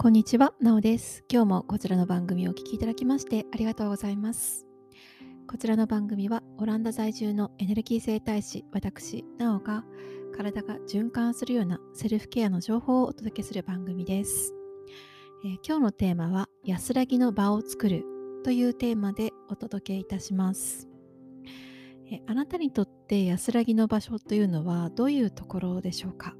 こんにちは、なおです。今日もこちらの番組をお聴きいただきましてありがとうございます。こちらの番組はオランダ在住のエネルギー整体師、私、なおが体が循環するようなセルフケアの情報をお届けする番組です。えー、今日のテーマは安らぎの場を作るというテーマでお届けいたします。えー、あなたにとって安らぎの場所というのはどういうところでしょうか？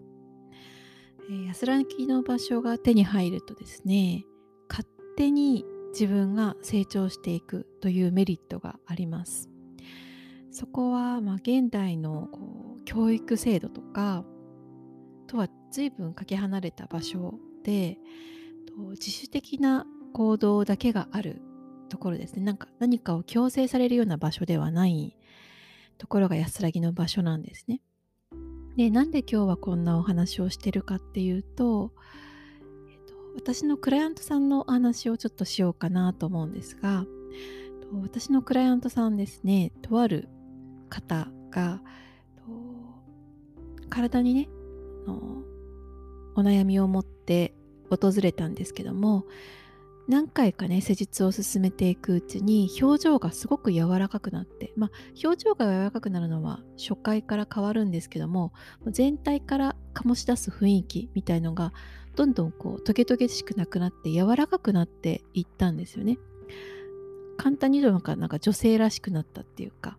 え安らぎの場所が手に入るとですね勝手に自分が成長していくというメリットがあります。そこは、まあ、現代のこう教育制度とかとは随分かけ離れた場所で自主的な行動だけがあるところですね。なんか何かを強制されるような場所ではないところが安らぎの場所なんですね。でなんで今日はこんなお話をしてるかっていうと、えっと、私のクライアントさんのお話をちょっとしようかなと思うんですが私のクライアントさんですねとある方が体にねお悩みを持って訪れたんですけども何回かね施術を進めていくうちに表情がすごく柔らかくなってまあ表情が柔らかくなるのは初回から変わるんですけども全体から醸し出す雰囲気みたいのがどんどんこうトゲトゲしくなくなって柔らかくなっていったんですよね。簡単に言うとなんか女性らしくなったっていうか、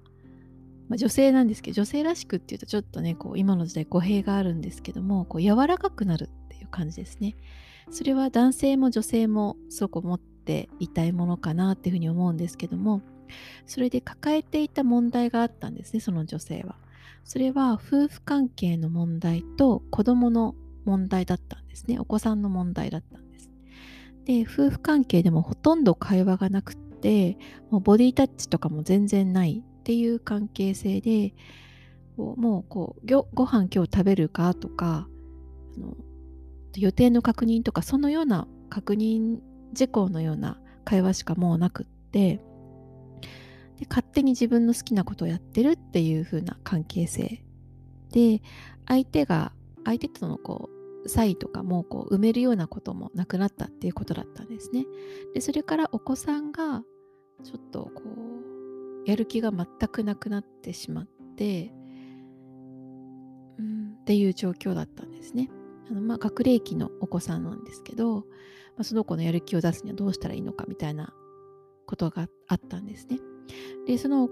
まあ、女性なんですけど女性らしくっていうとちょっとねこう今の時代語弊があるんですけどもこう柔らかくなるっていう感じですね。それは男性も女性もすごく持っていたいものかなっていうふうに思うんですけどもそれで抱えていた問題があったんですねその女性は。それは夫婦関係の問題と子供の問題だったんですねお子さんの問題だったんです。で夫婦関係でもほとんど会話がなくってもうボディタッチとかも全然ないっていう関係性でもうこうごご飯今日食べるかとかあの予定の確認とかそのような確認事項のような会話しかもうなくってで勝手に自分の好きなことをやってるっていう風な関係性で相手が相手とのこう差異とかもこう埋めるようなこともなくなったっていうことだったんですね。でそれからお子さんがちょっとこうやる気が全くなくなってしまって、うん、っていう状況だったんですね。あのまあ学齢期のお子さんなんですけど、まあ、その子のやる気を出すにはどうしたらいいのかみたいなことがあったんですね。でその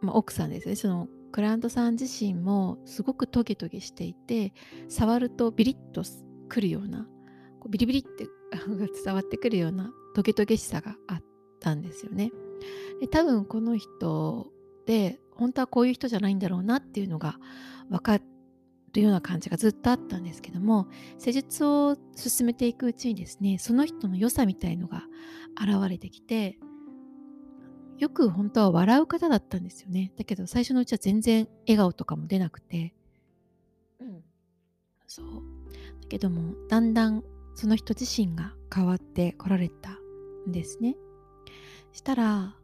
まあ、奥さんですねそのクライアントさん自身もすごくトゲトゲしていて触るとビリッとくるようなこうビリビリって 伝わってくるようなトゲトゲしさがあったんですよね。で多分この人で本当はこういう人じゃないんだろうなっていうのが分かってというような感じがずっとあったんですけども施術を進めていくうちにですねその人の良さみたいのが現れてきてよく本当は笑う方だったんですよね。だけど最初のうちは全然笑顔とかも出なくて。うん。そう。だけどもだんだんその人自身が変わってこられたんですね。したら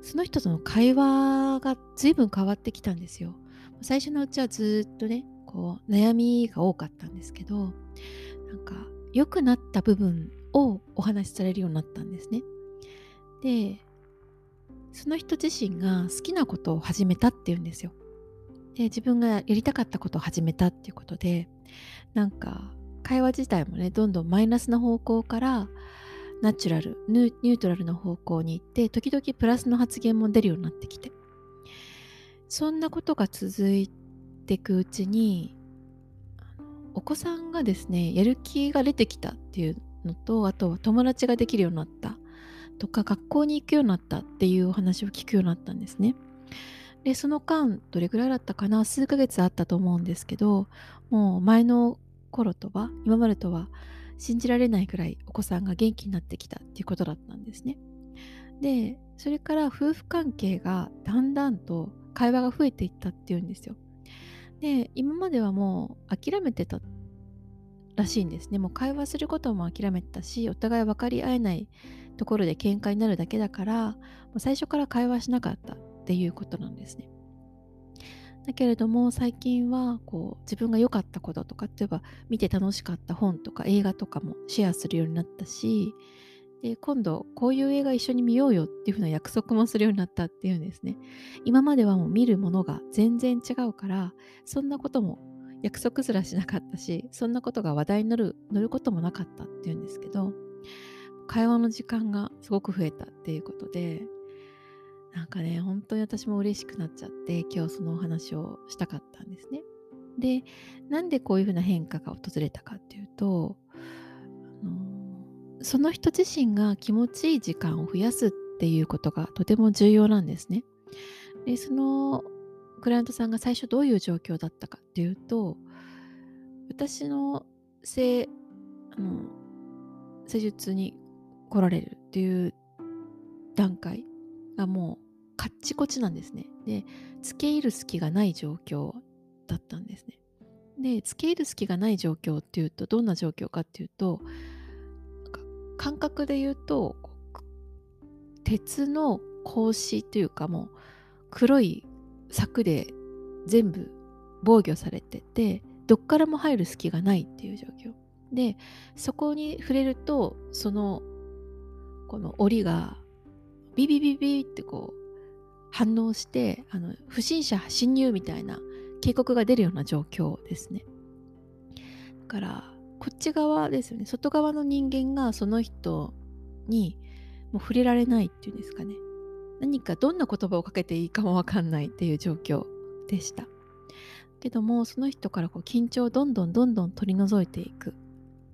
その人との会話が随分変わってきたんですよ。最初のうちはずっとねこう悩みが多かったんですけどなんか良くなった部分をお話しされるようになったんですね。でその人自身が好きなことを始めたっていうんですよ。で自分がやりたかったことを始めたっていうことでなんか会話自体もねどんどんマイナスな方向からナチュラルニュートラルな方向に行って時々プラスの発言も出るようになってきてそんなことが続いていくうちにお子さんがですねやる気が出てきたっていうのとあとは友達ができるようになったとか学校に行くようになったっていうお話を聞くようになったんですね。でその間どれぐらいだったかな数ヶ月あったと思うんですけどもう前の頃とは今までとは信じられないくらいお子さんが元気になってきたっていうことだったんですね。でそれから夫婦関係がだんだんと会話が増えていったっていうんですよ。で今まではもう諦めてたらしいんですね。もう会話することも諦めてたしお互い分かり合えないところで喧嘩になるだけだからもう最初から会話しなかったっていうことなんですね。だけれども最近はこう自分が良かったこととか例えば見て楽しかった本とか映画とかもシェアするようになったしで今度こういう映画一緒に見ようよっていう風な約束もするようになったっていうんですね今まではもう見るものが全然違うからそんなことも約束すらしなかったしそんなことが話題に乗る乗ることもなかったっていうんですけど会話の時間がすごく増えたっていうことでなんかね本当に私も嬉しくなっちゃって今日そのお話をしたかったんですね。でなんでこういうふうな変化が訪れたかっていうと、その人自身が気持ちいい時間を増やすっていうことがとても重要なんですね。でそのクライアントさんが最初どういう状況だったかっていうと私の施あの施術に来られるっていう段階がもうカッチコチなんですね。で、付け入る隙がない状況だったんですね。で、付け入る隙がない状況っていうと、どんな状況かっていうと、感覚で言うと、鉄の格子というかもう黒い柵で全部防御されてて、どっからも入る隙がないっていう状況。で、そこに触れると、その、この檻がビビビビってこう反応してあの不審者侵入みたいな警告が出るような状況ですね。だからこっち側ですよね。外側の人間がその人にもう触れられないっていうんですかね。何かどんな言葉をかけていいかもわかんないっていう状況でした。けどもその人からこう緊張をどんどんどんどん取り除いていく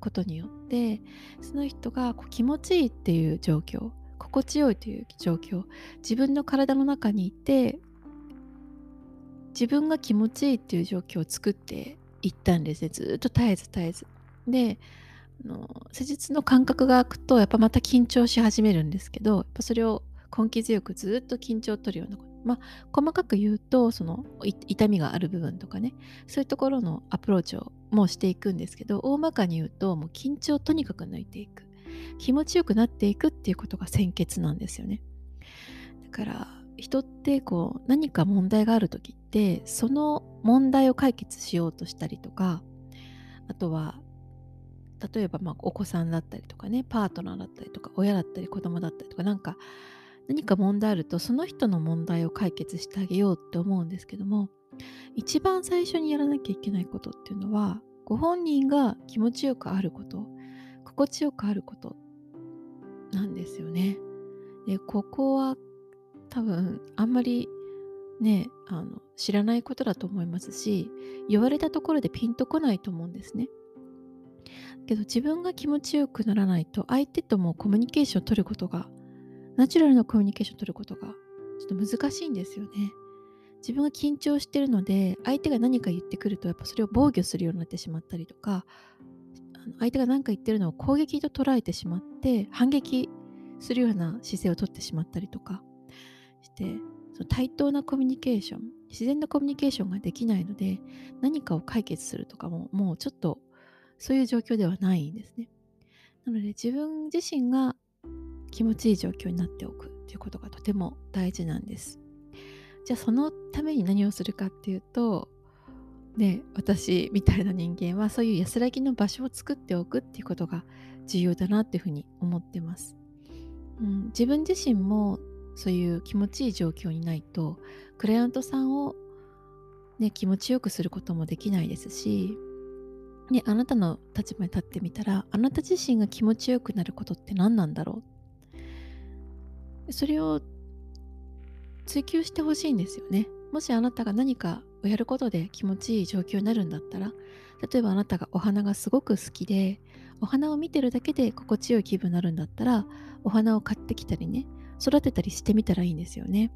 ことによってその人がこう気持ちいいっていう状況心地よいという状況自分の体の中にいて自分が気持ちいいっていう状況を作っていったんですね。ずっと絶えず絶えず。であの施術の感覚が空くとやっぱまた緊張し始めるんですけどやっぱそれを根気強くずっと緊張を取るようなまあ細かく言うとその痛みがある部分とかね。そういうところのアプローチをもうしていくんですけど大まかに言うともう緊張をとにかく抜いていく。気持ちよくなっていくっていうことが先決なんですよね。だから人ってこう何か問題がある時ってその問題を解決しようとしたりとかあとは例えばまあお子さんだったりとかねパートナーだったりとか親だったり子供だったりとかなんか何か問題あるとその人の問題を解決してあげようって思うんですけども一番最初にやらなきゃいけないことっていうのはご本人が気持ちよくあること心地よくあることなんですよね。でここは多分あんまりねあの知らないことだと思いますし言われたところでピンとこないと思うんですね。けど自分が気持ちよくならないと相手ともコミュニケーションを取ることがナチュラルなコミュニケーションを取ることがちょっと難しいんですよね。自分が緊張してるので相手が何か言ってくるとやっぱそれを防御するようになってしまったりとか相手が何か言ってるのを攻撃と捉えてしまって反撃するような姿勢をとってしまったりとかしてその対等なコミュニケーション自然なコミュニケーションができないので何かを解決するとかももうちょっとそういう状況ではないんですね。なので自分自身が気持ちいい状況になっておくということがとても大事なんです。じゃあそのために何をするかっていうとね、私みたいな人間はそういう安らぎの場所を作っておくっていうことが重要だなっていうふうに思ってます。うん、自分自身もそういう気持ちいい状況にないとクライアントさんを、ね、気持ちよくすることもできないですし、ね、あなたの立場に立ってみたらあなた自身が気持ちよくなることって何なんだろう？それを追求してほしいんですよね。もしあなたが何かをやることで気持ちいい状況になるんだったら例えばあなたがお花がすごく好きでお花を見てるだけで心地よい気分になるんだったらお花を買ってきたりね育てたりしてみたらいいんですよね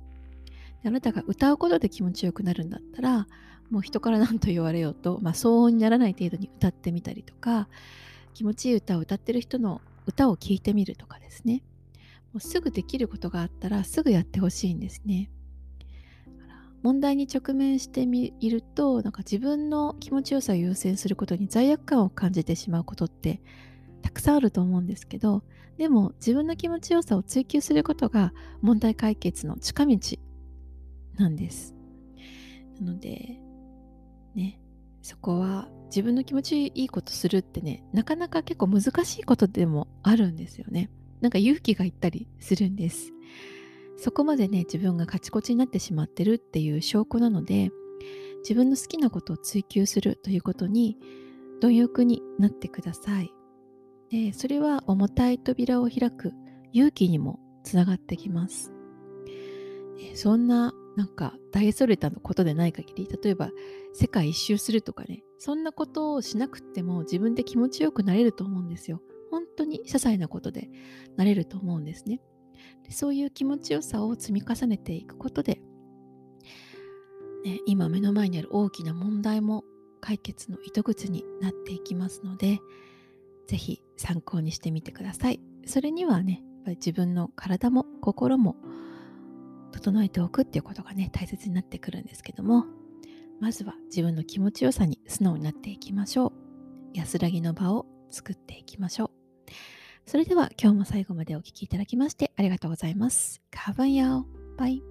あなたが歌うことで気持ちよくなるんだったらもう人から何と言われようと、まあ、騒音にならない程度に歌ってみたりとか気持ちいい歌を歌ってる人の歌を聴いてみるとかですね。もうすぐできることがあったらすぐやってほしいんですね。問題に直面してみるとなんか自分の気持ちよさを優先することに罪悪感を感じてしまうことってたくさんあると思うんですけどでも自分の気持ちよさを追求することが問題解決の近道なんです。なのでねそこは自分の気持ちいいことするってねなかなか結構難しいことでもあるんですよね。なんか勇気がいったりするんです。そこまでね自分がカチコチになってしまってるっていう証拠なので自分の好きなことを追求するということに貪欲になってください。でそれは重たい扉を開く勇気にもつながってきます。そんななんか大それたことでない限り例えば世界一周するとかねそんなことをしなくても自分で気持ちよくなれると思うんですよ。本当に些細なことでなれると思うんですね。でそういう気持ちよさを積み重ねていくことで、ね、今目の前にある大きな問題も解決の糸口になっていきますので是非参考にしてみてください。それにはね自分の体も心も整えておくっていうことがね大切になってくるんですけどもまずは自分の気持ちよさに素直になっていきましょう。安らぎの場を作っていきましょう。それでは今日も最後までお聴きいただきましてありがとうございます。カーブンヤオバイ